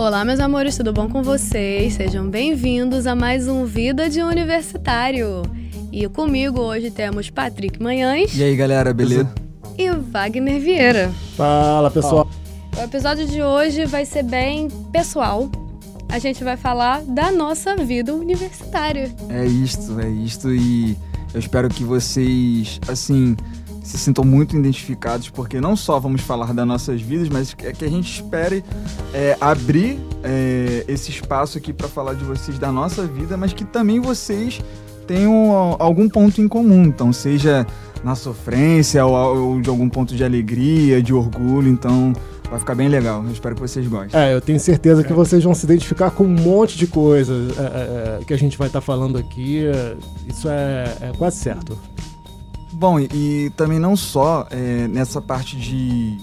Olá, meus amores, tudo bom com vocês? Sejam bem-vindos a mais um Vida de Universitário. E comigo hoje temos Patrick Manhães. E aí, galera, beleza? E Wagner Vieira. Fala, pessoal. O episódio de hoje vai ser bem pessoal. A gente vai falar da nossa vida universitária. É isto, é isto. E eu espero que vocês, assim, se sintam muito identificados, porque não só vamos falar das nossas vidas, mas é que a gente espere é, abrir é, esse espaço aqui para falar de vocês da nossa vida, mas que também vocês tenham algum ponto em comum. Então, seja na sofrência ou, ou de algum ponto de alegria, de orgulho. Então, Vai ficar bem legal, eu espero que vocês gostem. É, eu tenho certeza que vocês vão se identificar com um monte de coisas é, é, é que a gente vai estar tá falando aqui. Isso é, é, quase certo. Bom, e, e também não só é, nessa parte de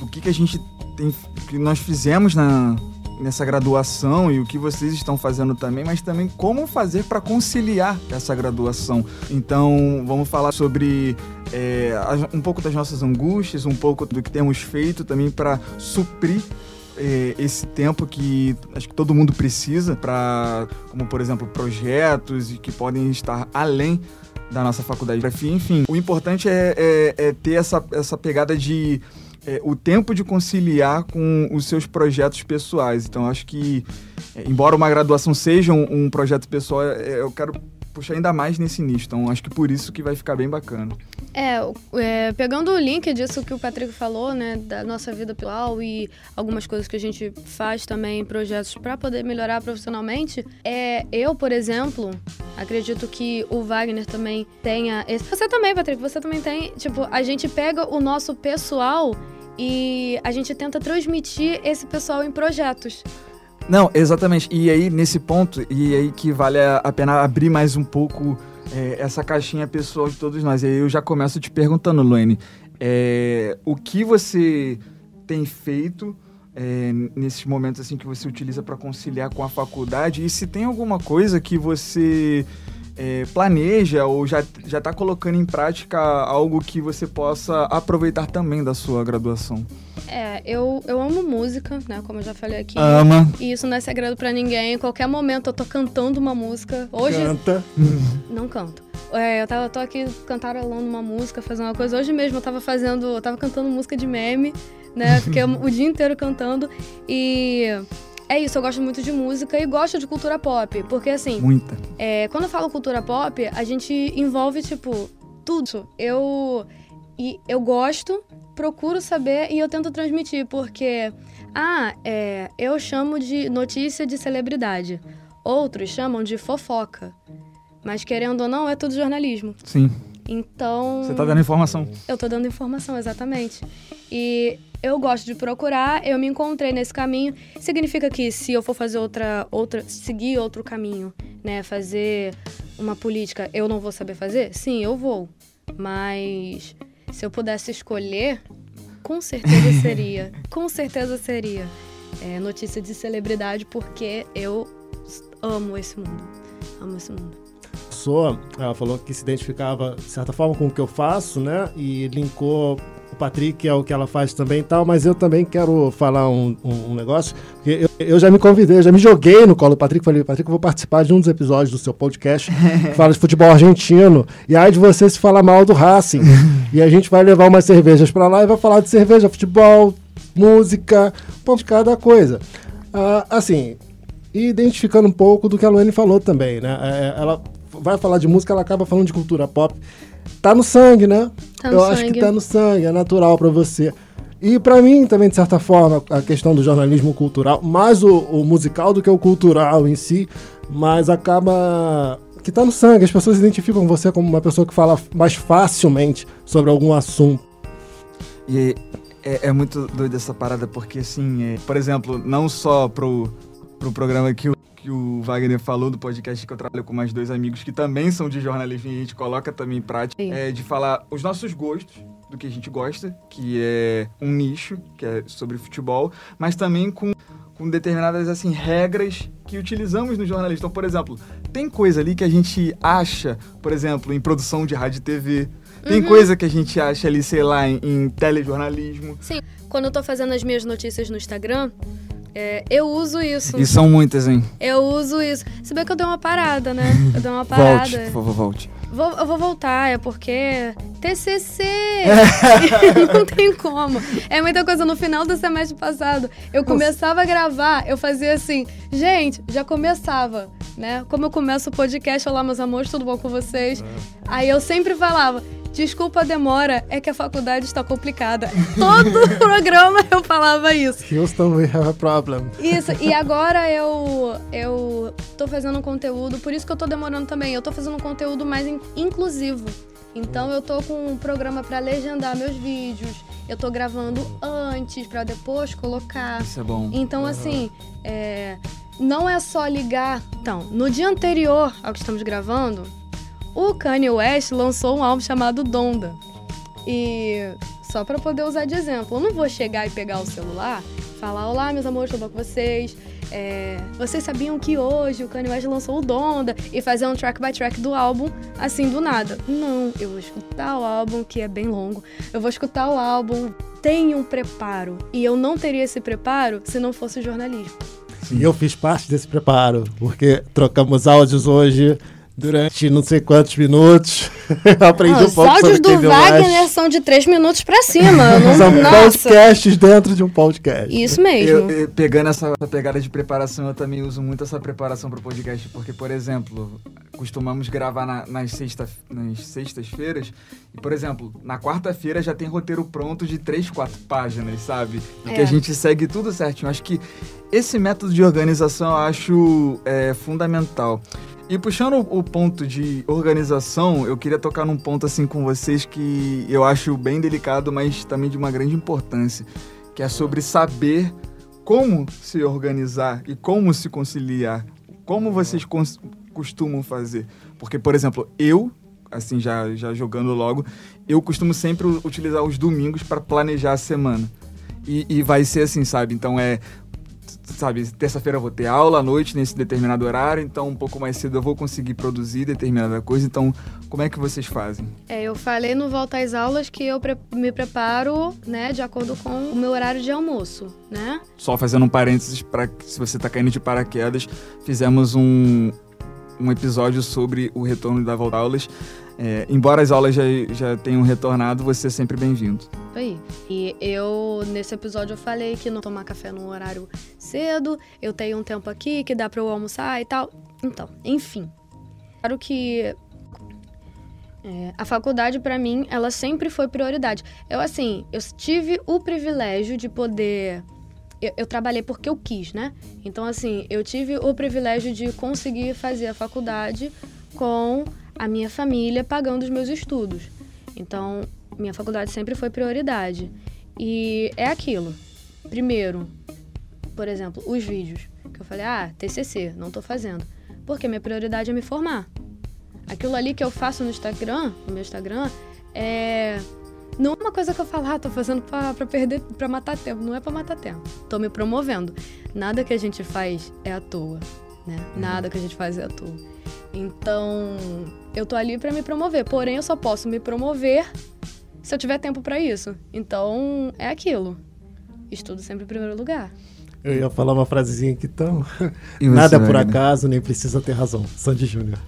o que, que a gente tem, que nós fizemos na, nessa graduação e o que vocês estão fazendo também, mas também como fazer para conciliar essa graduação. Então, vamos falar sobre é, um pouco das nossas angústias, um pouco do que temos feito também para suprir é, esse tempo que acho que todo mundo precisa para, como por exemplo, projetos que podem estar além da nossa faculdade de Enfim, o importante é, é, é ter essa, essa pegada de é, o tempo de conciliar com os seus projetos pessoais. Então, acho que, é, embora uma graduação seja um, um projeto pessoal, é, eu quero puxar ainda mais nesse nicho. Então, acho que por isso que vai ficar bem bacana. É, é, pegando o link disso que o Patrick falou, né, da nossa vida pessoal e algumas coisas que a gente faz também, projetos para poder melhorar profissionalmente, é, eu, por exemplo, acredito que o Wagner também tenha. Você também, Patrick, você também tem. Tipo, a gente pega o nosso pessoal e a gente tenta transmitir esse pessoal em projetos. Não, exatamente. E aí, nesse ponto, e aí que vale a pena abrir mais um pouco é, essa caixinha pessoal de todos nós. E aí eu já começo te perguntando, Luane, é, o que você tem feito é, nesses momentos assim que você utiliza para conciliar com a faculdade? E se tem alguma coisa que você é, planeja ou já já está colocando em prática algo que você possa aproveitar também da sua graduação? É, eu, eu amo música, né? Como eu já falei aqui. Ama. E isso não é segredo para ninguém. Em qualquer momento eu tô cantando uma música. Hoje. Canta. Não canto. É, eu, tava, tô aqui cantarolando uma música, fazendo uma coisa. Hoje mesmo eu tava fazendo. Eu tava cantando música de meme, né? Fiquei o dia inteiro cantando. E é isso, eu gosto muito de música e gosto de cultura pop. Porque assim. Muita. É, quando eu falo cultura pop, a gente envolve, tipo, tudo. Eu. E eu gosto, procuro saber e eu tento transmitir, porque. Ah, é, eu chamo de notícia de celebridade. Outros chamam de fofoca. Mas querendo ou não, é tudo jornalismo. Sim. Então. Você tá dando informação. Eu tô dando informação, exatamente. E eu gosto de procurar, eu me encontrei nesse caminho. Significa que se eu for fazer outra, outra, seguir outro caminho, né, fazer uma política, eu não vou saber fazer? Sim, eu vou. Mas se eu pudesse escolher, com certeza seria, com certeza seria é, notícia de celebridade, porque eu amo esse mundo, amo esse mundo. Sou, ela falou que se identificava de certa forma com o que eu faço, né? E linkou o Patrick é o que ela faz também e tal, mas eu também quero falar um, um, um negócio. Eu, eu, já me convidei, já me joguei no colo do Patrick, falei, Patrick, eu vou participar de um dos episódios do seu podcast que fala de futebol argentino. E aí de você se falar mal do Racing. e a gente vai levar umas cervejas para lá e vai falar de cerveja, futebol, música, um de cada coisa. Ah, assim, e identificando um pouco do que a Luane falou também, né? É, ela vai falar de música, ela acaba falando de cultura pop tá no sangue, né? Tá no Eu sangue. acho que tá no sangue, é natural para você. E para mim também, de certa forma, a questão do jornalismo cultural, mais o, o, musical do que o cultural em si, mas acaba que tá no sangue. As pessoas identificam você como uma pessoa que fala mais facilmente sobre algum assunto. E é, é muito doido essa parada, porque assim, é, por exemplo, não só pro, pro programa que o que o Wagner falou do podcast que eu trabalho com mais dois amigos que também são de jornalismo e a gente coloca também em prática, é de falar os nossos gostos, do que a gente gosta, que é um nicho, que é sobre futebol, mas também com, com determinadas assim regras que utilizamos no jornalismo. Então, por exemplo, tem coisa ali que a gente acha, por exemplo, em produção de rádio e TV, tem uhum. coisa que a gente acha ali, sei lá, em, em telejornalismo. Sim. Quando eu tô fazendo as minhas notícias no Instagram, É, eu uso isso. E são muitas, hein? Eu uso isso. Se bem que eu dei uma parada, né? Eu dei uma parada. Volte, por favor, volte. Vou, eu vou voltar, é porque TCC! não tem como. É muita coisa. No final do semestre passado, eu começava a gravar, eu fazia assim, gente, já começava, né? Como eu começo o podcast, olá meus amores, tudo bom com vocês? Aí eu sempre falava, Desculpa a demora, é que a faculdade está complicada. Todo programa eu falava isso. Houston, we have a problem. Isso, e agora eu, eu tô fazendo um conteúdo, por isso que eu tô demorando também. Eu tô fazendo um conteúdo mais in inclusivo. Então eu tô com um programa para legendar meus vídeos. Eu tô gravando antes para depois colocar. Isso é bom. Então, uhum. assim, é, não é só ligar. Então, no dia anterior ao que estamos gravando, o Kanye West lançou um álbum chamado Donda. E só para poder usar de exemplo, eu não vou chegar e pegar o celular, falar: Olá, meus amores, tudo bom com vocês? É, vocês sabiam que hoje o Kanye West lançou o Donda e fazer um track by track do álbum assim do nada? Não, eu vou escutar o álbum, que é bem longo. Eu vou escutar o álbum, tem um preparo. E eu não teria esse preparo se não fosse jornalismo. E eu fiz parte desse preparo, porque trocamos áudios hoje durante não sei quantos minutos. aprendi ah, um pouco sobre Os áudios do Wagner são de três minutos para cima. Não, são nossa. podcasts dentro de um podcast. Isso mesmo. Eu, eu, pegando essa pegada de preparação, eu também uso muito essa preparação para o podcast, porque, por exemplo, costumamos gravar na, nas, sexta, nas sextas-feiras, e, por exemplo, na quarta-feira já tem roteiro pronto de três, quatro páginas, sabe? E é. que a gente segue tudo certinho. Acho que esse método de organização eu acho é, fundamental. E puxando o ponto de organização, eu queria tocar num ponto assim com vocês que eu acho bem delicado, mas também de uma grande importância, que é sobre saber como se organizar e como se conciliar. Como vocês costumam fazer? Porque, por exemplo, eu, assim, já, já jogando logo, eu costumo sempre utilizar os domingos para planejar a semana. E, e, vai ser assim, sabe? Então é sabe, terça-feira eu vou ter aula à noite nesse determinado horário, então um pouco mais cedo eu vou conseguir produzir determinada coisa. Então, como é que vocês fazem? É, eu falei no Volta às Aulas que eu me preparo, né, de acordo com o meu horário de almoço, né? Só fazendo um parênteses para se você está caindo de paraquedas, fizemos um, um episódio sobre o retorno da Volta às Aulas. É, embora as aulas já, já tenham retornado, você é sempre bem-vindo. Aí. E eu, nesse episódio, eu falei que não tomar café num horário cedo, eu tenho um tempo aqui que dá para eu almoçar e tal. Então, enfim. Claro que é, a faculdade, para mim, ela sempre foi prioridade. Eu, assim, eu tive o privilégio de poder. Eu, eu, trabalhei porque eu quis, né? Então, assim, eu tive o privilégio de conseguir fazer a faculdade com a minha família pagando os meus estudos. Então, minha faculdade sempre foi prioridade. E é aquilo. Primeiro, por exemplo, os vídeos. Que eu falei, ah, TCC, não tô fazendo. Porque minha prioridade é me formar. Aquilo ali que eu faço no Instagram, no meu Instagram, é. Não é uma coisa que eu falo, ah, tô fazendo pra, pra perder, pra matar tempo. Não é pra matar tempo. Tô me promovendo. Nada que a gente faz é à toa, né? Nada que a gente faz é à toa. Então, eu tô ali para me promover, porém eu só posso me promover se eu tiver tempo para isso. Então, é aquilo. Estudo sempre em primeiro lugar. Eu ia falar uma frasezinha aqui tão. Nada por acaso, nem precisa ter razão. Sandy Júnior.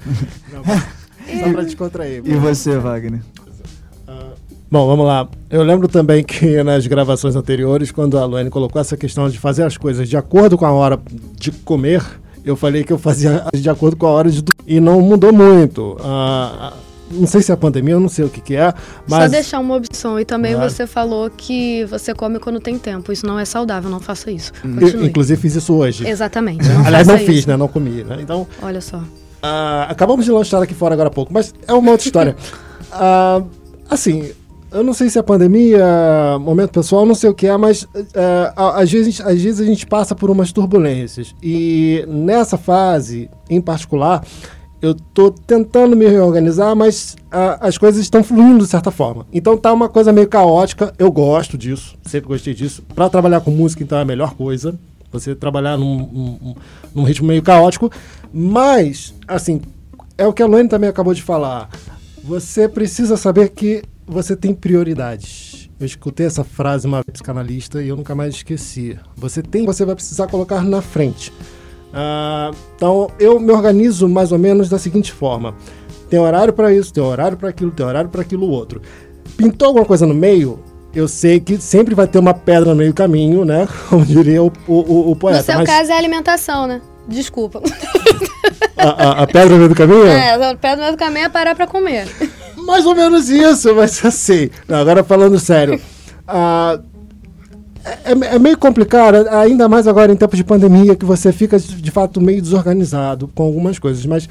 Só pra te contrair. E você, Wagner? Uh, bom, vamos lá. Eu lembro também que nas gravações anteriores, quando a Luane colocou essa questão de fazer as coisas de acordo com a hora de comer, eu falei que eu fazia de acordo com a hora de e não mudou muito. Ah, não sei se é a pandemia, eu não sei o que, que é, mas... Só deixar uma opção. E também ah. você falou que você come quando tem tempo. Isso não é saudável, não faça isso. Eu, inclusive fiz isso hoje. Exatamente. Não Aliás, não isso. fiz, né? Não comi, né? Então... Olha só. Ah, acabamos de lançar aqui fora agora há pouco, mas é uma outra história. Ah, assim, eu não sei se é pandemia, momento pessoal, não sei o que é, mas é, às, vezes, às vezes a gente passa por umas turbulências. E nessa fase, em particular, eu estou tentando me reorganizar, mas as coisas estão fluindo de certa forma. Então tá uma coisa meio caótica, eu gosto disso, sempre gostei disso. Para trabalhar com música, então é a melhor coisa. Você trabalhar num, num, num ritmo meio caótico, mas, assim, é o que a Luane também acabou de falar. Você precisa saber que você tem prioridades. Eu escutei essa frase uma psicanalista e eu nunca mais esqueci. Você tem, você vai precisar colocar na frente. Ah, então eu me organizo mais ou menos da seguinte forma: tem horário para isso, tem horário para aquilo, tem horário para aquilo outro. Pintou alguma coisa no meio? Eu sei que sempre vai ter uma pedra no meio do caminho, né? Como diria o, o, o poeta. No seu mas caso é alimentação, né? Desculpa. a, a- a pedra no meio do caminho? É, o pé do meio do caminho é parar pra comer. Mais ou menos isso, mas sei. Não, agora falando sério. ah, é, é meio complicado, ainda mais agora em tempos de pandemia, que você fica de fato meio desorganizado com algumas coisas. Mas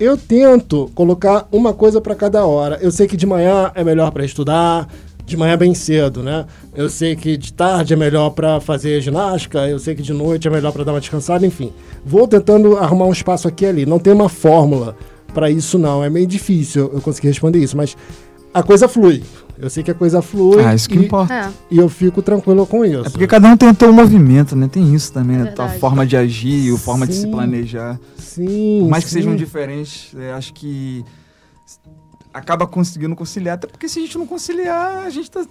eu tento colocar uma coisa para cada hora. Eu sei que de manhã é melhor para estudar, de manhã bem cedo, né? Eu sei que de tarde é melhor para fazer ginástica, eu sei que de noite é melhor para dar uma descansada, enfim. Vou tentando arrumar um espaço aqui e ali. Não tem uma fórmula para isso, não. É meio difícil eu conseguir responder isso, mas a coisa flui. Eu sei que a coisa flui Ah, isso que e, importa. É. e eu fico tranquilo com isso. É porque cada um tem o seu movimento, né? Tem isso também, né? A forma de agir, a forma de se Sim. planejar. Sim. Por mais que sim. sejam diferentes, é, acho que acaba conseguindo conciliar. Até porque se a gente não conciliar, a gente tá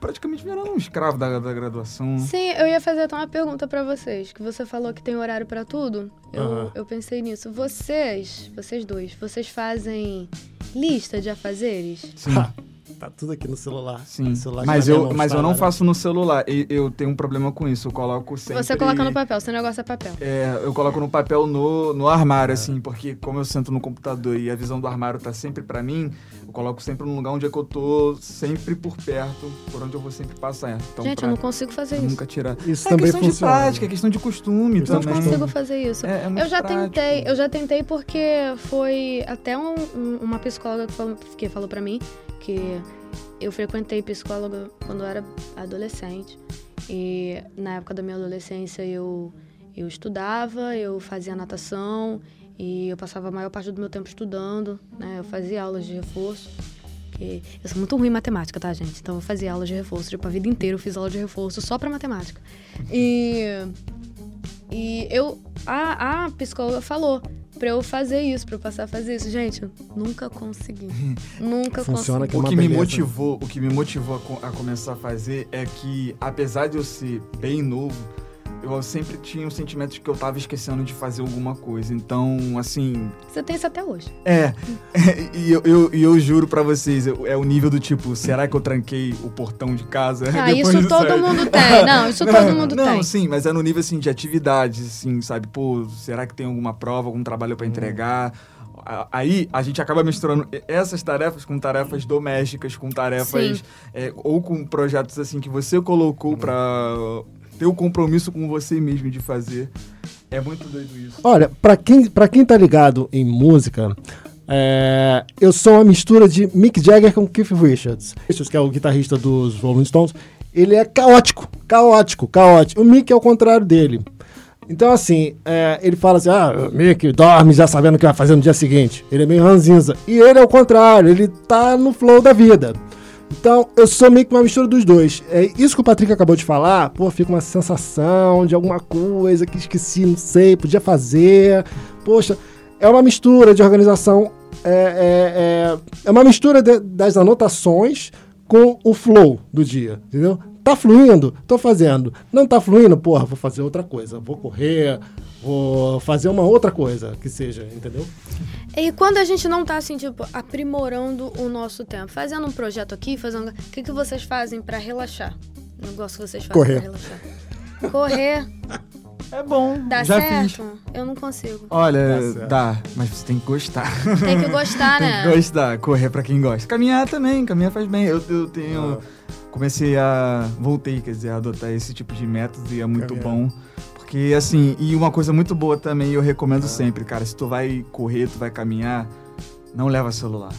praticamente virando um escravo da, da graduação. Sim, eu ia fazer até uma pergunta pra vocês. Que você falou que tem horário pra tudo. Eu, eu pensei nisso. Vocês, vocês dois, vocês fazem lista de afazeres? Sim. Tá tudo aqui no celular. Sim, O celular mas eu, não mas eu não né? faço no celular. E eu tenho um problema com isso. Eu coloco sempre. Você coloca no papel, seu negócio é papel. É, eu coloco no papel no, no armário, assim, porque como eu sento no computador e a visão do armário tá sempre pra mim, eu coloco sempre num lugar onde é que eu tô, sempre por perto, por onde eu vou sempre passar. Então, Gente, pra eu não consigo fazer isso. nunca tirar. Isso é também questão funciona. de prática, é questão de costume de também. Eu não consigo fazer isso. É, é muito eu já prático. tentei, eu já tentei porque foi até um- um- uma psicóloga que falou, que falou pra mim que eu frequentei psicóloga quando eu era adolescente. E na época da minha adolescência eu, eu estudava, eu fazia natação e eu passava a maior parte do meu tempo estudando, né? Eu fazia aulas de reforço. Que eu sou muito ruim em matemática, tá, gente? Então eu fazia aula de reforço. Tipo, a vida inteira eu fiz aula de reforço só pra matemática. E e eu. A, a psicóloga falou pra eu fazer isso, pra eu passar a fazer isso. Gente, eu nunca consegui. nunca Funciona consegui. que é O uma que me beleza. motivou, o que me motivou a, co- a começar a fazer é que, apesar de eu ser bem novo, eu sempre tinha o sentimento de que eu tava esquecendo de fazer alguma coisa. Então, assim, Você tem isso até hoje. é. e eu, eu, e eu juro pra vocês, eu- é o nível do tipo, será que eu tranquei o portão de casa? Ah, isso todo sair? mundo tem. Não, isso todo mundo não, tem. sim, mas é no nível assim de atividades, assim, sabe? Pô, será que tem alguma prova, algum trabalho Hum. pra entregar? A- Aí a gente acaba misturando essas tarefas com tarefas domésticas, com tarefas é, ou com projetos assim que você colocou pra ter o compromisso com você mesmo de fazer. É muito doido isso. Olha, pra quem, pra quem tá ligado em música, é, eu sou uma mistura de Mick Jagger com Keith Richards. Richards, que é o guitarrista dos Rolling Stones, ele é caótico, caótico, caótico. O Mick é o contrário dele. Então, assim, é, ele fala assim: ah, Mick, dorme já sabendo o que vai fazer no dia seguinte. Ele é meio ranzinza. E ele é o contrário, ele tá no flow da vida. Então, eu sou meio que uma mistura dos dois. É isso que o Patrick acabou de falar, pô, fica uma sensação de alguma coisa que esqueci, não sei, podia fazer. Poxa, é uma mistura de organização. É, é, é, é uma mistura de- das anotações com o flow do dia, entendeu? Tá fluindo, tô fazendo. Não tá fluindo, porra, vou fazer outra coisa. Vou correr, vou fazer uma outra coisa que seja, entendeu? E quando a gente não tá assim, tipo, aprimorando o nosso tempo, fazendo um projeto aqui, fazendo. O que, que vocês fazem pra relaxar? O negócio que vocês fazem Correr. pra relaxar. Correr, É bom, dá já certo? fiz. Eu não consigo. Olha, Dá dá, mas você tem que gostar. Tem que gostar, Tem né? que gostar, correr pra quem gosta. Caminhar também, caminhar faz bem. Eu, eu tenho. Comecei a. Voltei, quer dizer, a adotar esse tipo de método e é muito Caminhar. bom. Porque, assim, e uma coisa muito boa também, eu recomendo sempre, cara, se tu vai correr, tu vai caminhar, não leva celular.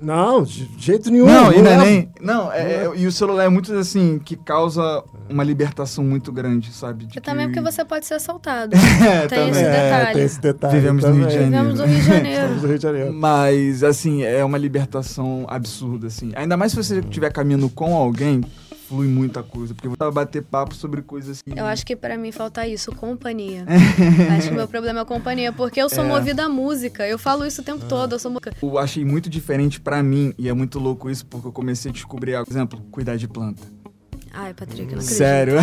Não, de jeito nenhum. Não, e não é leva. nem. Não, é, é- e o celular é muito assim, que causa uma libertação muito grande, sabe? De E também que- porque você pode ser assaltado. É, tem também. esse detalhe. tem esse detalhe. Vivemos no Rio de também. Janeiro. Vivemos no Rio de Janeiro. Estamos no Rio de Janeiro. Mas, assim, é uma libertação absurda, assim. Ainda mais se você estiver caminhando com alguém, flui muita coisa. Porque você vai bater papo sobre coisas assim. Eu acho que pra mim falta isso, companhia. acho que o meu problema é companhia, porque eu sou É. movida à música. Eu falo isso o tempo Ah. todo, eu sou. Eu achei muito diferente pra mim, e é muito louco isso, porque eu comecei a descobrir, por exemplo, cuidar de planta. Ai, Patrick, não acredito. Sério.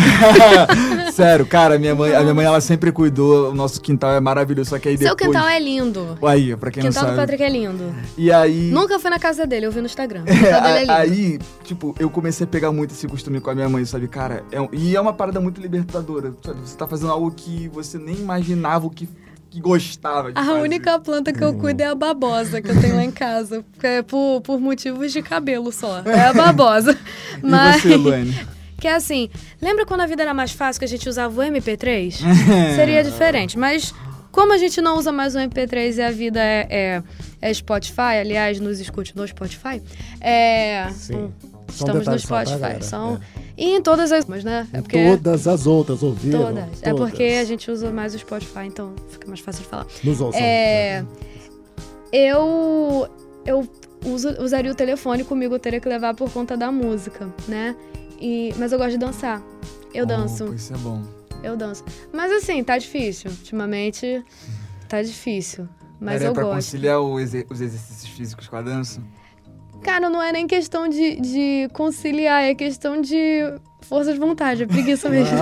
Sério, cara, minha mãe, a minha mãe ela sempre cuidou, o nosso quintal é maravilhoso, só que aí Seu depois... quintal é lindo. Aí, pra quem O quintal não do sabe. Patrick é lindo. E aí... Nunca fui na casa dele, eu vi no Instagram. O É, quintal dele é lindo. aí, tipo, eu comecei a pegar muito esse costume com a minha mãe, sabe? Cara, é um- e é uma parada muito libertadora. Sabe? Você tá fazendo algo que você nem imaginava o que, que gostava de A fazer. única planta que eu cuido é a babosa que eu tenho lá em casa. É por, por motivos de cabelo só. É a babosa. E Mas. você, Luane? Que é assim, lembra quando a vida era mais fácil que a gente usava o MP3? Seria diferente, mas como a gente não usa mais o MP3 e a vida é, é, é Spotify, aliás, nos escute no Spotify, é... Sim. hum, um Estamos no tá, Spotify, são... É. E em todas as... Mas, né? É porque... Todas as outras ouviram? Todas. É porque a gente usa mais o Spotify, então fica mais fácil de falar. Nos ouçam. É, eu eu uso, usaria o telefone comigo, eu teria que levar por conta da música, né? E, mas eu gosto de dançar. Eu danço, Oh, isso é bom. eu danço. Mas assim, tá difícil. Ultimamente tá difícil. Mas Daria eu pra gosto. conciliar exer- os exercícios físicos com a dança? Cara, não é nem questão de, de conciliar, é questão de força de vontade, é preguiça mesmo.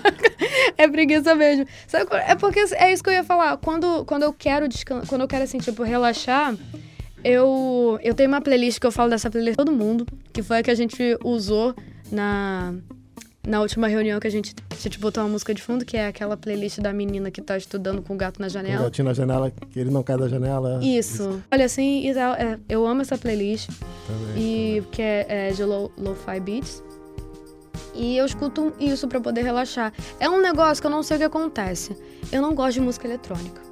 é preguiça mesmo. Sabe é porque é isso que eu ia falar. Quando, quando eu quero descansar, quando eu quero assim, tipo, relaxar, eu, eu tenho uma playlist que eu falo dessa playlist todo mundo, que foi a que a gente usou na, na última reunião que a gente, a gente botou uma música de fundo, que é aquela playlist da menina que tá estudando com o gato na Com o janela. gatinho na janela, que ele não cai da janela. Isso. Olha, assim, é, eu amo essa playlist. Também. E que é, é de lo- lo-fi beats. E eu escuto isso pra poder relaxar. É um negócio que eu não sei o que acontece. Eu não gosto de música eletrônica.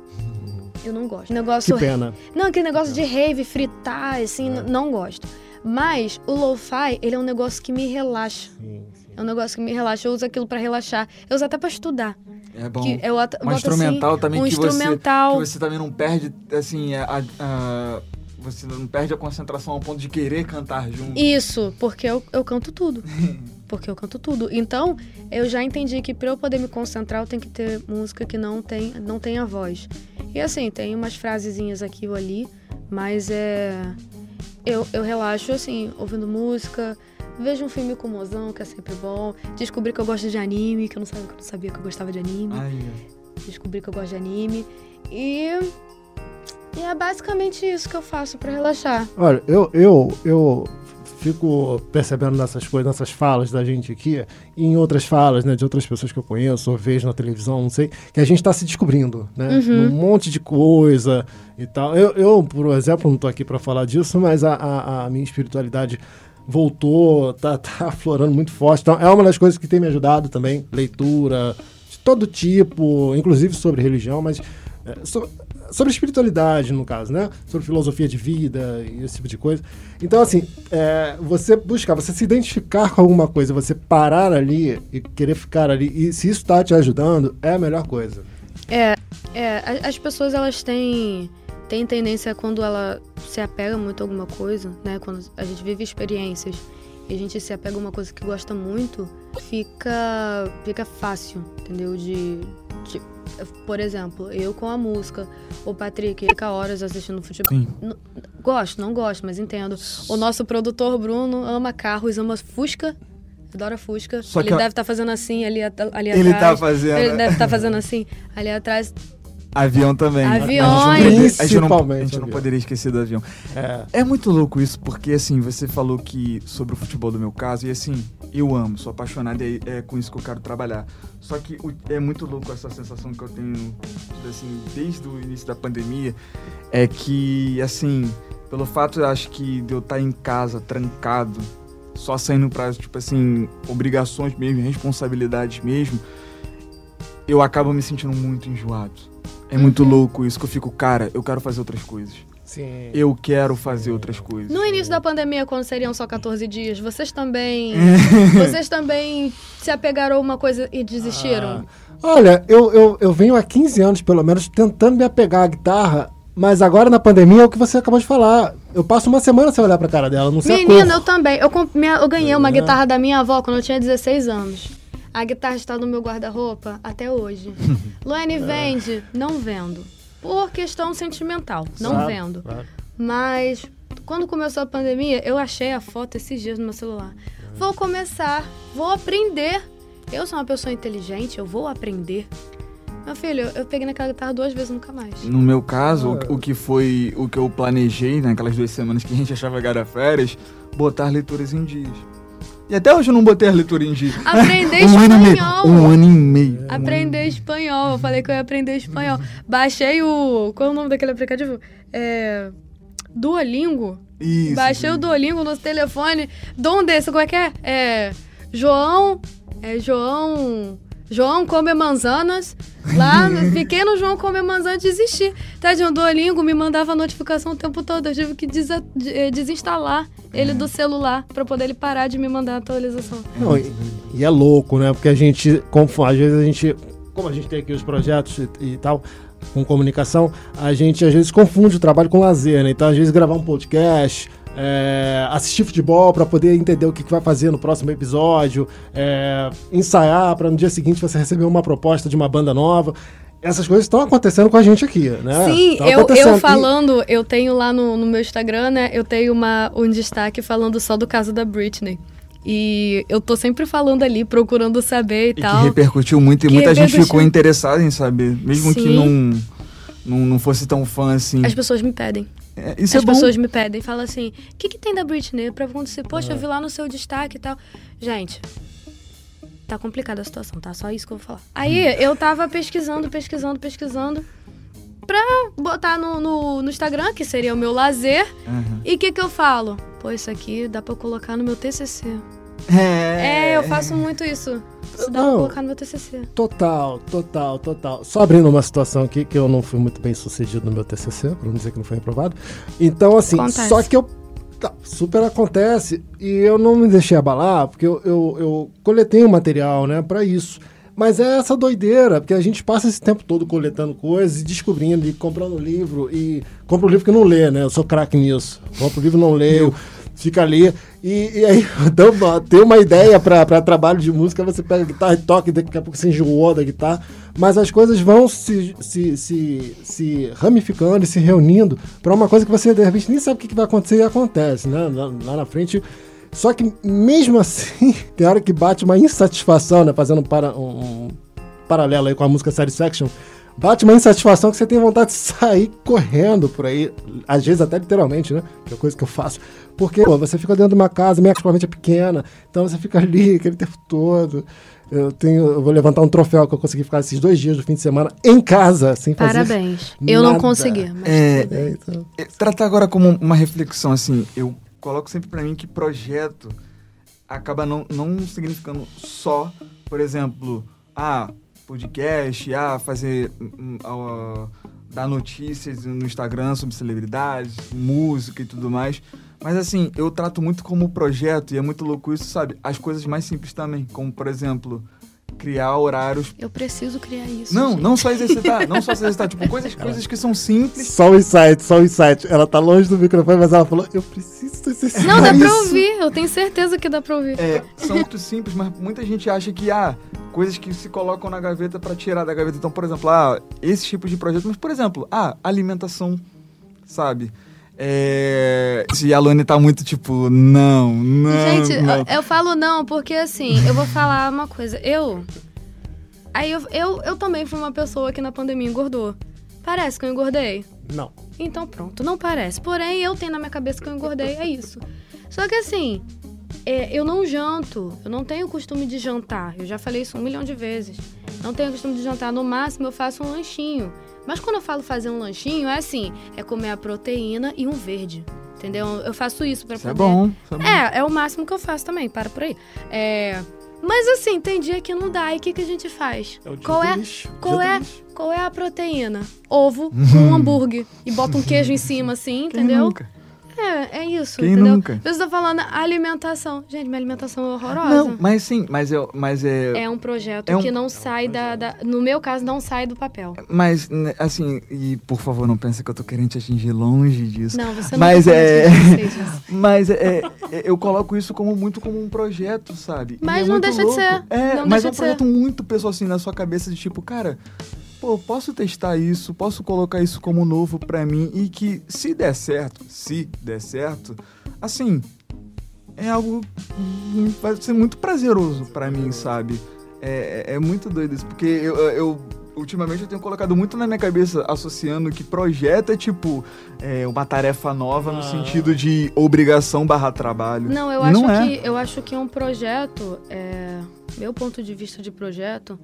Eu não gosto. Que Negócio. pena. Não, aquele negócio de rave, fritar, assim, É. não gosto. Mas o lo-fi, ele é um negócio que me relaxa. Sim, sim. É um negócio que me relaxa. Eu uso aquilo pra relaxar. Eu uso até pra estudar. É bom. Que eu boto, um instrumental assim, também um que, instrumental. Você, que você também não perde, assim, a, a- a- você não perde a concentração ao ponto de querer cantar junto. Isso, porque eu, eu canto tudo. Porque eu canto tudo. Então, eu já entendi que pra eu poder me concentrar, eu tenho que ter música que não tem, não tenha voz. E assim, tem umas frasezinhas aqui ou ali, mas é. Eu, eu relaxo, assim, ouvindo música, vejo um filme com mozão, que é sempre bom. Descobri que eu gosto de anime, que eu não sabia, que eu não sabia que eu gostava de anime. Ai, Descobri que eu gosto de anime. E. E é basicamente isso que eu faço pra relaxar. Olha, eu, eu, eu fico percebendo nessas coisas, nessas falas da gente aqui, e em outras falas, né, de outras pessoas que eu conheço, ou vejo na televisão, não sei, que a gente está se descobrindo, né? Uhum. Um monte de coisa e tal. Eu, eu por exemplo, não tô aqui para falar disso, mas a, a, a minha espiritualidade voltou, tá, tá aflorando muito forte. Então, é uma das coisas que tem me ajudado também, leitura de todo tipo, inclusive sobre religião, mas é, so- sobre espiritualidade, no caso, né? Sobre filosofia de vida e esse tipo de coisa. Então, assim, é, você buscar, você se identificar com alguma coisa, você parar ali e querer ficar ali, e se isso está te ajudando, é a melhor coisa. É, é, as pessoas elas têm, têm tendência quando ela se apega muito a alguma coisa, né? Quando a gente vive experiências e a gente se apega a uma coisa que gosta muito, fica, fica fácil, entendeu? De, de- por exemplo, eu com a música, o Patrick fica horas assistindo futebol. Sim. N- Gosto, não gosto, mas entendo. O nosso produtor Bruno ama carros, ama Fusca. Adora Fusca. Só ele a- deve estar fazendo assim ali, ali Ele atrás. tá fazendo. Ele deve estar fazendo assim. Ali atrás Avião também. Aviões. A gente não, a gente não- a gente não poderia esquecer do avião. É, É muito louco isso, porque assim, você falou que sobre o futebol do meu caso, e assim, eu amo, sou apaixonado e é, é com isso que eu quero trabalhar. Só que o- é muito louco essa sensação que eu tenho, assim, desde o início da pandemia, é que, assim, pelo fato, eu acho que de eu estar em casa, trancado, só saindo pra, tipo assim, obrigações mesmo, responsabilidades mesmo, eu acabo me sentindo muito enjoado. É muito louco isso, que eu fico, cara, eu quero fazer outras coisas. sim. Eu quero fazer outras coisas. No início da pandemia, quando seriam só 14 dias, vocês também. É. vocês também se apegaram a uma coisa e desistiram? Olha, eu, eu, eu venho há 15 anos, pelo menos, tentando me apegar à guitarra, mas agora na pandemia é o que você acabou de falar. Eu passo uma semana sem olhar pra cara dela, não sei a Menina, eu também. Eu, comp- minha- eu ganhei uma É. guitarra da minha avó quando eu tinha 16 anos. A guitarra está no meu guarda-roupa até hoje. Luane vende? Não vendo. Por questão sentimental. Não Sabe? vendo. Claro. Mas quando começou a pandemia, eu achei a foto esses dias no meu celular. Vou começar, vou aprender. Eu sou uma pessoa inteligente, eu vou aprender. Meu filho, eu peguei naquela guitarra duas vezes nunca mais. No meu caso, o, o que foi o que eu planejei naquelas duas semanas que a gente achava que era férias, botar leituras em dias. E até hoje eu não botei a leitura em dias. Aprender um ano espanhol. Um ano e meio. Aprender espanhol. Eu falei que eu ia aprender espanhol. Baixei o. Qual é o nome daquele aplicativo? É. Duolingo. Isso. Baixei o Duolingo no telefone. Donde esse? Como é que é? É. João. É João. João come manzanas. Lá, fiquei no João come manzanas e desisti. Tadinho, o Duolingo me mandava notificação o tempo todo. Eu tive que desa- de- eh, desinstalar ele do celular pra poder ele parar de me mandar atualização. Não, e, e é louco, né? Porque a gente, como, às vezes a gente, como a gente tem aqui os projetos e, e tal, com comunicação, a gente às vezes confunde o trabalho com lazer, né? Então, às vezes, gravar um podcast, é, assistir futebol para poder entender o que, que vai fazer no próximo episódio, é, ensaiar para no dia seguinte você receber uma proposta de uma banda nova. Essas coisas estão acontecendo com a gente aqui, né? Sim, Tão eu, eu falando, eu tenho lá no, no meu Instagram, né? Eu tenho uma, um destaque falando só do caso da Britney. E eu tô sempre falando ali, procurando saber e, E que tal. repercutiu muito e Que muita gente ficou interessada em saber. Mesmo que Sim. não, não, não fosse tão fã assim. As pessoas me pedem. É, isso As é bom. pessoas me pedem, falam assim: o que, que tem da Britney? Pra acontecer, poxa, eu vi lá no seu destaque e tal. Gente, tá complicada a situação, tá? Só isso que eu vou falar. Aí eu tava pesquisando, pesquisando, pesquisando. Pra botar no, no, no Instagram, que seria o meu lazer. Aham. E o que, que eu falo? Pô, isso aqui dá pra eu colocar no meu TCC. É, É, eu faço muito isso. Isso dá Não. pra colocar no meu TCC. Total, total, total. Só abrindo uma situação aqui que eu não fui muito bem sucedido no meu TCC, pra não dizer que não foi aprovado. Então, assim, Acontece. só que eu. tá, super acontece e eu não me deixei abalar, porque eu, eu, eu coletei um material, né, pra isso. Mas é essa doideira, porque a gente passa esse tempo todo coletando coisas e descobrindo e comprando livro. E compra um livro que não lê, né? Eu sou craque nisso. Compro o livro não leio, fica ali. E, e aí, dá uma- tem uma ideia pra trabalho de música, você pega a guitarra e toca, e daqui a pouco você enjoou da guitarra. Mas as coisas vão se, se, se, se ramificando e se reunindo pra uma coisa que você, de repente, nem sabe o que vai acontecer e acontece, né? Lá, lá na frente. Só que, mesmo assim, tem hora que bate uma insatisfação, né? Fazendo um, para, um, um paralelo aí com a música Satisfaction. Bate uma insatisfação que você tem vontade de sair correndo por aí, às vezes até literalmente, né? Que é coisa que eu faço. Porque pô, você fica dentro de uma casa, minha principalmente é pequena, então você fica ali aquele tempo todo. Eu tenho, eu vou levantar um troféu que eu consegui ficar esses dois dias do fim de semana em casa, sem fazer. Parabéns. Eu não consegui, mas É, tudo bem. É, então, É, tratar agora como uma reflexão, assim, eu coloco sempre pra mim que projeto acaba não, não significando só, por exemplo, ah, podcast, ah, fazer, hum, ah, dar notícias no Instagram sobre celebridades, música e tudo mais. Mas assim, eu trato muito como projeto e é muito louco isso, sabe? As coisas mais simples também, como por exemplo, criar horários. Eu preciso criar isso. Não, gente. não só exercitar, não só exercitar, tipo, coisas, coisas que são simples. Só o insight, só o insight. Ela tá longe do microfone, mas ela falou: Eu preciso exercitar Não, dá pra isso." ouvir. Eu tenho certeza que dá pra ouvir. É, são muito simples, mas muita gente acha que, ah, coisas que se colocam na gaveta pra tirar da gaveta. Então, por exemplo, ah, esse tipo de projeto. Mas, por exemplo, ah, alimentação, sabe? É... Se a Lone tá muito tipo, não, não. Gente, não. eu, eu falo não, porque assim, eu vou falar uma coisa. Eu. Aí eu, eu, eu também fui uma pessoa que na pandemia engordou. Parece que eu engordei. Não. Então pronto, não parece. Porém, eu tenho na minha cabeça que eu engordei, é isso. Só que assim, é, eu não janto, eu não tenho costume de jantar. Eu já falei isso um milhão de vezes. Não tenho costume de jantar. No máximo, eu faço um lanchinho. Mas quando eu falo fazer um lanchinho, é assim: é comer a proteína e um verde. Entendeu? Eu faço isso pra Isso é poder. bom. Isso é bom. É, é o máximo que eu faço também, para por aí. É, mas assim, tem dia que não dá. E o que, que a gente faz? É o dia qual do é, lixo, qual dia do é, lixo. qual é a proteína? Ovo com um hambúrguer. E bota um queijo em cima, assim, Quem entendeu? nunca? É, é isso, Quem entendeu? nunca? Você tá falando alimentação. Gente, minha alimentação é horrorosa. Não, mas sim, mas eu, mas é, É um projeto É um- que não sai da, da- No meu caso, não sai do papel. mas né, assim, e por favor, não pense que eu tô querendo te atingir longe disso. Não, você não Mas tá é- de vocês. Mas é, é, eu coloco isso como muito como um projeto, sabe? Mas é não deixa de louco. ser. É, Não mas deixa é um de ser. projeto muito pessoal assim na sua cabeça de tipo, cara, pô, posso testar isso, posso colocar isso como novo pra mim e que se der certo, se der certo, assim, é algo que vai ser muito prazeroso pra mim, sabe? É, é- é muito doido isso, porque eu, eu- ultimamente eu tenho colocado muito na minha cabeça associando que projeto é tipo é, uma tarefa nova no Ah. sentido de obrigação barra trabalho. Não, eu acho não é. que eu acho que um projeto, é, meu ponto de vista de projeto,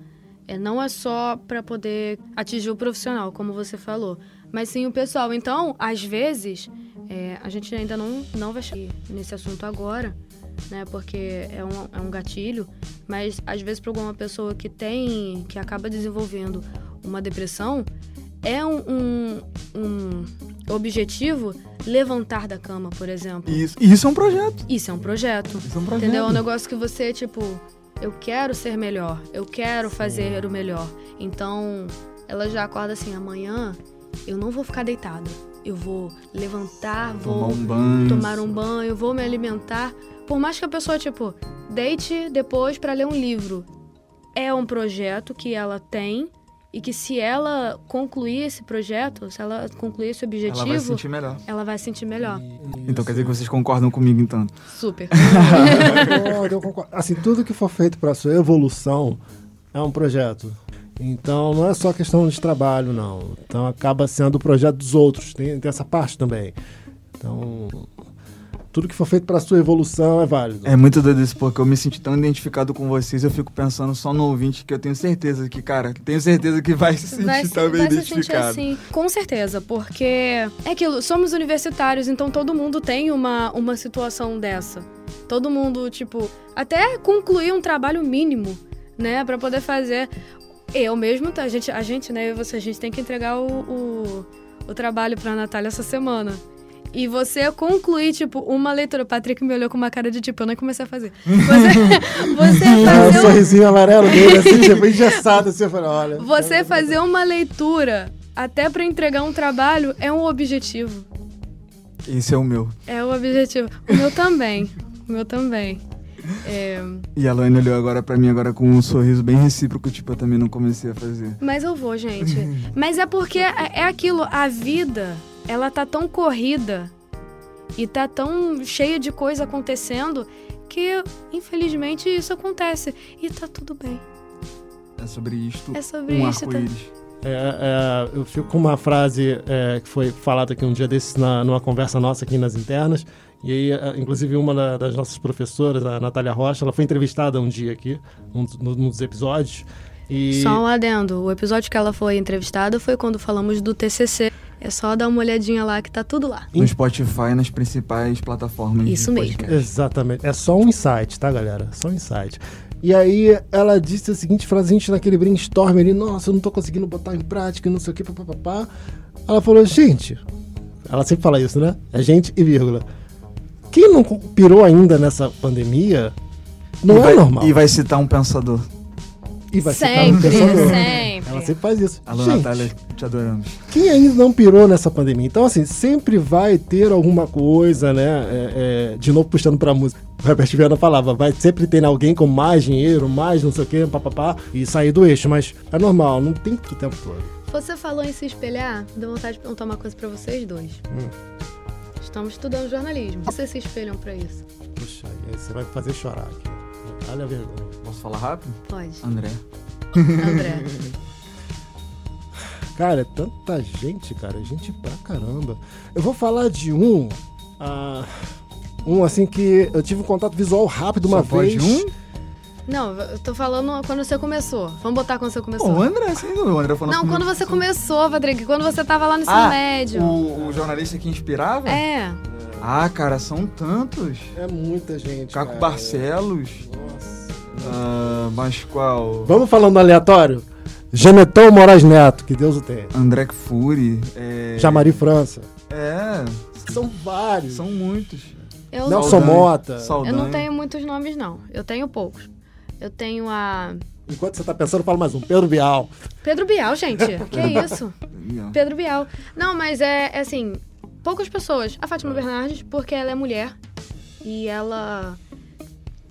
é não é só para poder atingir o profissional, como você falou, mas sim o pessoal. Então, às vezes, é, a gente ainda não não vai chegar nesse assunto agora, né? Porque é um, é um gatilho, mas às vezes para alguma pessoa que tem, que acaba desenvolvendo uma depressão, é um, um, um objetivo levantar da cama, por exemplo. Isso, isso é um projeto. Isso é um projeto. Isso é um projeto. Entendeu? É um negócio que você, tipo, eu quero ser melhor, eu quero fazer o melhor. Então, ela já acorda assim, amanhã eu não vou ficar deitada. Eu vou levantar, Tomar vou um banho. tomar um banho, vou me alimentar. Por mais que a pessoa, tipo, deite depois pra ler um livro. É um projeto que ela tem e que se ela concluir esse projeto, se ela concluir esse objetivo, Ela vai se sentir melhor. ela vai se sentir melhor. Então quer dizer que vocês concordam comigo então. Super. Concordo, eu concordo. Assim, tudo que for feito para sua evolução é um projeto. Então, não é só questão de trabalho, não. Então, acaba sendo o projeto dos outros. Tem, tem essa parte também. Então, tudo que for feito para sua evolução é válido. É muito doido isso, porque eu me senti tão identificado com vocês, eu fico pensando só no ouvinte que eu tenho certeza que, cara, tenho certeza que vai se sentir vai, também vai se sentir identificado. assim. Com certeza, porque é aquilo, somos universitários, então todo mundo tem uma, uma situação dessa. Todo mundo, tipo, até concluir um trabalho mínimo, né, Pra poder fazer. Eu mesmo, tá, a gente, a gente, né, eu e você, a gente tem que entregar o, o, o trabalho pra Natália essa semana. E você concluir, tipo, uma leitura. O Patrick me olhou com uma cara de tipo, eu nem comecei a fazer. Você, você Ah, fazer um- sorrisinho amarelo dele, assim, tipo, engessado, assim, eu falei, olha... Você fazer uma leitura até pra entregar um trabalho é um objetivo. Esse é o meu. É o objetivo. O meu também. O meu também. É, E a Laine olhou agora pra mim agora com um sorriso bem recíproco, tipo, eu também não comecei a fazer. mas eu vou, gente. Mas é porque é é aquilo, a vida, ela tá tão corrida e tá tão cheia de coisa acontecendo que, infelizmente, isso acontece. E tá tudo bem. É sobre isto, É sobre um isso, tá-. É, é, eu fico com uma frase é, que foi falada aqui um dia desses na, numa conversa nossa aqui nas internas. E aí, é, inclusive, uma da- das nossas professoras, a Natália Rocha, ela foi entrevistada um dia aqui, um, dos- num dos episódios. E Só um adendo. O episódio que ela foi entrevistada foi quando falamos do TCC. É só dar uma olhadinha lá que tá tudo lá. No Spotify, nas principais plataformas Isso de mesmo. podcast. Exatamente. É só um insight, tá, galera? Só um insight. E aí ela disse a seguinte frase, a gente naquele brainstorm ali, nossa, eu não tô conseguindo botar em prática, não sei o que, papapá. Ela falou, gente, ela sempre fala isso, né? É gente e vírgula. Quem não pirou ainda nessa pandemia, não e é vai, normal. E vai citar um pensador. E vai citar um sempre, sempre. Ela sempre faz isso. Alô, Gente, Natália, te adoramos. quem ainda não pirou nessa pandemia? Então, assim, sempre vai ter alguma coisa, né? É, é, de novo, puxando pra música. O Herbert Viana falava, vai sempre ter alguém com mais dinheiro, mais não sei o quê, papapá, e sair do eixo. Mas é normal, não tem que o tempo todo. Você falou em se espelhar, deu vontade de perguntar uma coisa pra vocês dois. Hum. Estamos estudando jornalismo. Vocês se espelham pra isso? Puxa, aí você vai me fazer chorar aqui. Olha a vergonha. Posso falar rápido? Pode. André. André. Cara, é tanta gente, cara. Gente pra caramba. Eu vou falar de um. ah, um assim que eu tive um contato visual rápido uma Só pode vez. um? Não, eu tô falando quando você começou. Vamos botar quando você começou. O André, sem dúvida. O André falando Não, quando você começou, Patrick. Quando você tava lá no ensino Ah, médio. O, o jornalista que inspirava? É. Ah, cara, são tantos. É muita gente. Caco cara. Barcelos. Ah, mas qual? Vamos falando aleatório? Genetão Moraes Neto, que Deus o tenha. André Fury. É... Jamari França. É, São vários. são muitos. Eu, Nelson Saldanha. Mota. eu Saldanha. não tenho muitos nomes, não. Eu tenho poucos. Eu tenho a. Enquanto você tá pensando, fala mais um. Pedro Bial. Pedro Bial, gente. que isso? Pedro Bial. Não, mas é, é assim, poucas pessoas. A Fátima Bernardes, porque ela é mulher e ela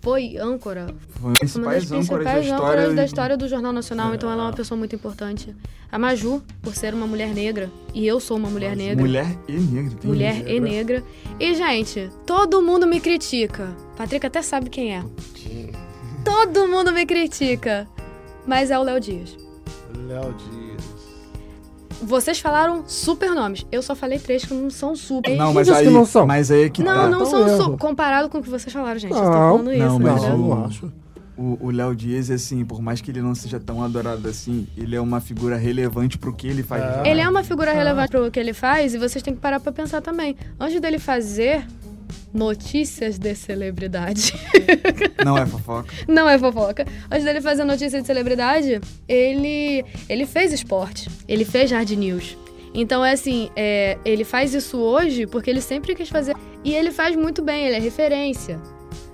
foi âncora. Foi uma das principais âncoras, da, história... âncoras da história do Jornal Nacional, é. então ela é uma pessoa muito importante. A Maju, por ser uma mulher negra, e eu sou uma mulher negra. Mulher e negra. Mulher negra. e negra. E, gente, todo mundo me critica. Patrick até sabe quem é. Todo mundo me critica. Mas é o Léo Dias. Léo Dias. Vocês falaram super nomes. Eu só falei três que não são super. Não, mas aí, que não são. Mas aí é que não, tá. Não, não são super. Comparado com o que vocês falaram, gente. Não, eu tô falando isso. Não, mas eu não acho. O Léo Dias, assim, por mais que ele não seja tão adorado assim, ele é uma figura relevante pro que ele faz. É. Ele é uma figura relevante pro que ele faz e vocês têm que parar pra pensar também. Antes dele fazer notícias de celebridade. Não é fofoca. Não é fofoca. Antes dele fazer notícias de celebridade, ele, ele fez esporte. Ele fez hard news. Então é assim, é, ele faz isso hoje porque ele sempre quis fazer. E ele faz muito bem, ele é referência.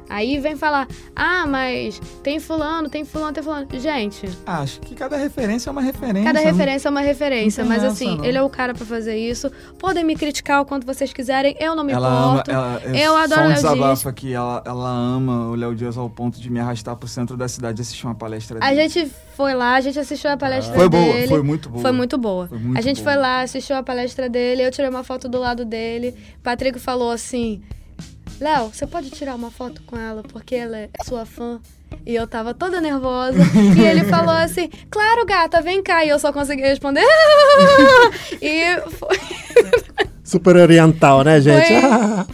Aí vem falar, ah, mas tem fulano, tem fulano, tem fulano. Gente. Acho que cada referência é uma referência. Cada não, referência é uma referência. Mas essa, assim, não. ele é o cara para fazer isso. Podem me criticar o quanto vocês quiserem. Eu não me ela importo. Ama, ela, eu adoro só um desabafo aqui. Ela, ela ama o Léo Dias ao ponto de me arrastar pro centro da cidade e assistir uma palestra dele. A gente foi lá, a gente assistiu a palestra ah. foi dele. Boa, foi muito boa. Foi muito boa. Foi muito a gente boa. foi lá, assistiu a palestra dele. Eu tirei uma foto do lado dele. Patrick falou assim Léo, você pode tirar uma foto com ela porque ela é sua fã? E eu tava toda nervosa. e ele falou assim: Claro, gata, vem cá. E eu só consegui responder. e foi. Super oriental, né, gente?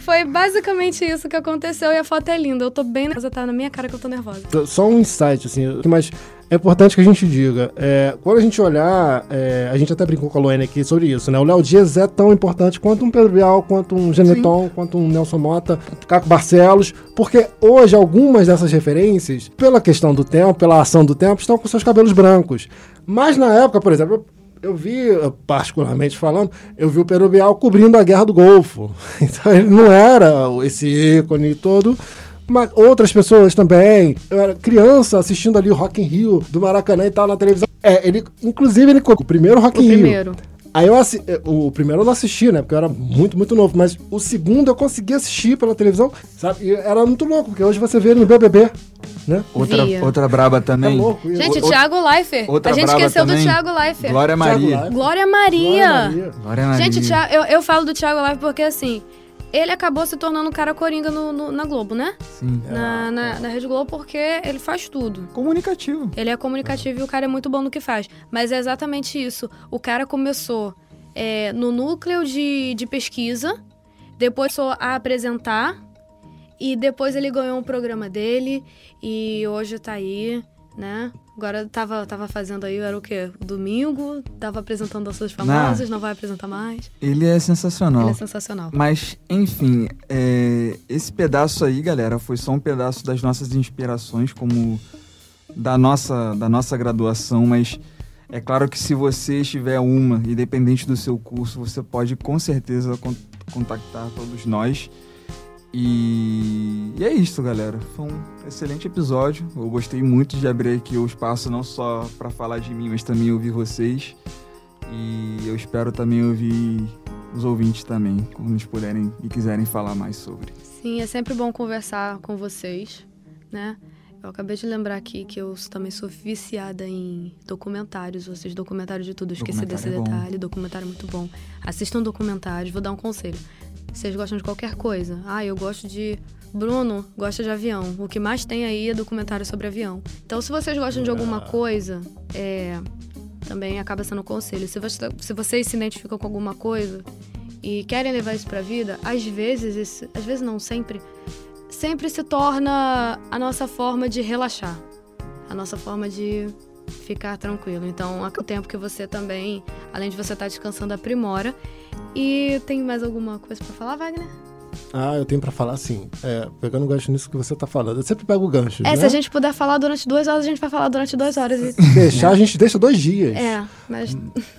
Foi, foi, basicamente isso que aconteceu e a foto é linda. Eu tô bem nervosa, tá na minha cara que eu tô nervosa. Só um insight, assim, mas é importante que a gente diga, é, quando a gente olhar, é, a gente até brincou com a Luane aqui sobre isso, né? O Léo Dias é tão importante quanto um Pedro Bial, quanto um Geneton, Sim. quanto um Nelson Mota, Caco Barcelos, porque hoje algumas dessas referências, pela questão do tempo, pela ação do tempo, estão com seus cabelos brancos. Mas na época, por exemplo, eu vi, particularmente falando, eu vi o Pedro Bial cobrindo a Guerra do Golfo. Então ele não era esse ícone todo mas outras pessoas também. Eu era criança assistindo ali o Rock in Rio do Maracanã e tal na televisão. É, ele, inclusive, ele o primeiro Rock in Rio. Aí eu assisti, é, o primeiro eu não assisti, né? Porque eu era muito, muito novo. Mas o segundo eu consegui assistir pela televisão, sabe? E era muito louco, porque hoje você vê ele no BBB, né? Outra, outra braba também. É louco, Gente, o, Thiago Leifert. Outra a gente esqueceu também. do Thiago Leifert. Glória Maria. Glória Maria. Glória Maria. Glória Maria. Gente, Thiago, eu, eu falo do Thiago Leifert porque, assim, ele acabou se tornando um cara coringa no, no, na Globo, né? Sim. Na, na, na, Rede Globo, porque ele faz tudo. Comunicativo. Ele é comunicativo e o cara é muito bom no que faz. Mas é exatamente isso. O cara começou é, no núcleo de, de pesquisa, depois só a apresentar, e depois ele ganhou um programa dele, e hoje tá aí, né? Agora tava, tava fazendo aí, era o quê? Domingo, tava apresentando as suas famosas, não, não vai apresentar mais. Ele é sensacional. Ele é sensacional. Mas, enfim, é, esse pedaço aí, galera, foi só um pedaço das nossas inspirações, como da nossa, da nossa graduação, mas é claro que se você tiver uma, independente do seu curso, você pode com certeza contactar todos nós. E, e, é isso, galera. Foi um excelente episódio. Eu gostei muito de abrir aqui o espaço não só para falar de mim, mas também ouvir vocês. E eu espero também ouvir os ouvintes também, quando eles puderem e quiserem falar mais sobre. Sim, é sempre bom conversar com vocês, né? Eu acabei de lembrar aqui que eu também sou viciada em documentários, vocês documentário de tudo, esqueci desse é detalhe, documentário é muito bom. Assistam documentários, vou dar um conselho. Vocês gostam de qualquer coisa. Ah, eu gosto de. Bruno gosta de avião. O que mais tem aí é documentário sobre avião. Então, se vocês gostam de alguma coisa, é, também acaba sendo um conselho. Se, você, se vocês se identificam com alguma coisa e querem levar isso pra vida, às vezes, esse, às vezes não sempre, sempre se torna a nossa forma de relaxar. A nossa forma de ficar tranquilo. Então, há o tempo que você também, além de você estar tá descansando, aprimora. E tem mais alguma coisa para falar, Wagner? Ah, eu tenho para falar sim. É, pegando o gancho nisso que você tá falando. Eu sempre pego o gancho. É, né? se a gente puder falar durante duas horas, a gente vai falar durante duas horas. E... Deixar, a gente deixa dois dias. É, mas.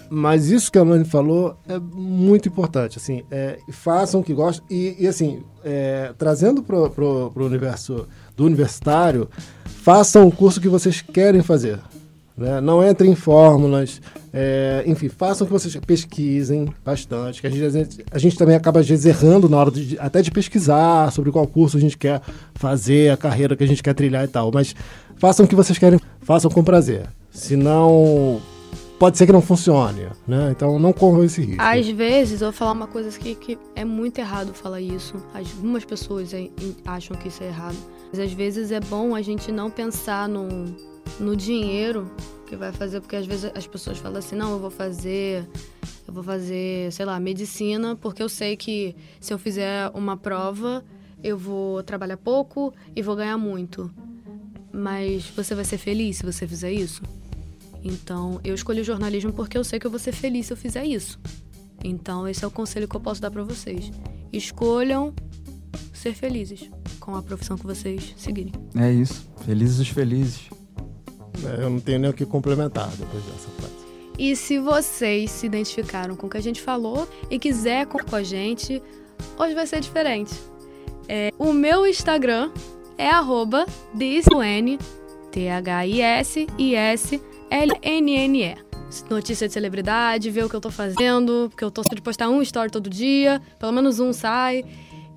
Mas isso que a Lani falou é muito importante. Assim, é, façam o que gostam. E, e assim, é, trazendo pro, pro, pro universo do universitário, façam o curso que vocês querem fazer Né? Não entrem em fórmulas. É, enfim, façam que vocês pesquisem bastante. Que a, gente, a gente também acaba às vezes errando na hora de, até de pesquisar sobre qual curso a gente quer fazer, a carreira que a gente quer trilhar e tal. Mas façam o que vocês querem, façam com prazer. Senão, pode ser que não funcione, né? Então não corram esse risco. Às vezes, eu vou falar uma coisa que, que é muito errado falar isso. Algumas pessoas acham que isso é errado. Mas às vezes é bom a gente não pensar no, no dinheiro que vai fazer, porque às vezes as pessoas falam assim, não, eu vou fazer, eu vou fazer, sei lá, medicina, porque eu sei que se eu fizer uma prova, eu vou trabalhar pouco e vou ganhar muito. Mas você vai ser feliz se você fizer isso? Então, eu escolhi o jornalismo porque eu sei que eu vou ser feliz se eu fizer isso. Então, esse é o conselho que eu posso dar para vocês. Escolham ser felizes com a profissão que vocês seguirem. É isso. Felizes os felizes. É, eu não tenho nem o que complementar depois dessa frase. E se vocês se identificaram com o que a gente falou e quiser com a gente, hoje vai ser diferente. É, o meu Instagram é arroba T-H-I-S-I-S-L-N-N-E. Notícia de celebridade, ver o que eu tô fazendo, porque eu tô de postar um story todo dia, pelo menos um sai.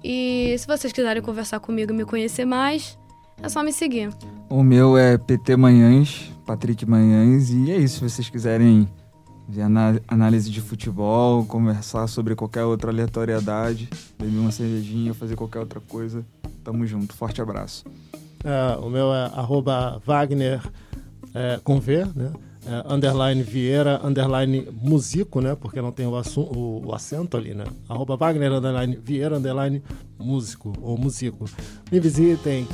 E se vocês quiserem conversar comigo e me conhecer mais, é só me seguir. O meu é PT Manhães, Patrick Manhães, e é isso. Se vocês quiserem ver análise de futebol, conversar sobre qualquer outra aleatoriedade, beber uma cervejinha, fazer qualquer outra coisa, tamo junto. Forte abraço. É, o meu é arroba Wagner é, com V, né? É, underline Vieira, underline Musico, né? Porque não tem o, o, o, acento ali, né? Arroba Wagner, underline Vieira, underline Músico, ou Musico. Me visitem,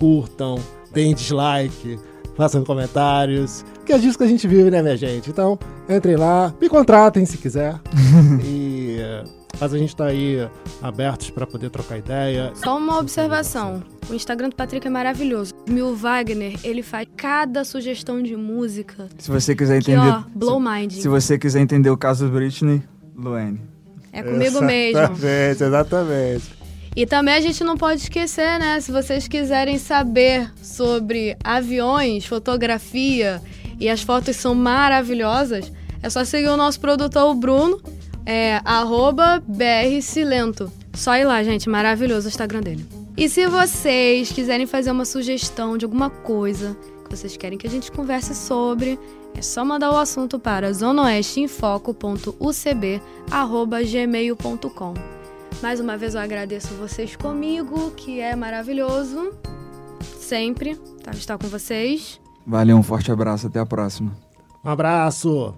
curtam, deem dislike, façam comentários, que é disso que a gente vive, né, minha gente? Então, entrem lá, me contratem se quiser. e mas a gente tá aí abertos para poder trocar ideia. Só uma observação. O Instagram do Patrick é maravilhoso. Mil Wagner, ele faz cada sugestão de música. Se você quiser entender. Que, ó, blow mind. Se você quiser entender o caso do Britney, Luane. É comigo mesmo. Exatamente, exatamente. E também a gente não pode esquecer, né? Se vocês quiserem saber sobre aviões, fotografia e as fotos são maravilhosas, é só seguir o nosso produtor, o Bruno, é brcilento. Só ir lá, gente, maravilhoso o Instagram dele. E se vocês quiserem fazer uma sugestão de alguma coisa que vocês querem que a gente converse sobre, é só mandar o assunto para zonoesteinfoco.ucb.gmail.com. Mais uma vez eu agradeço vocês comigo, que é maravilhoso. Sempre tá, estar com vocês. Valeu, um forte abraço, até a próxima. Um abraço!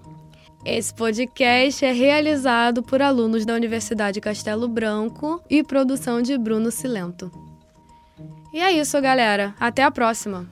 Esse podcast é realizado por alunos da Universidade Castelo Branco e produção de Bruno Silento. E é isso, galera. Até a próxima!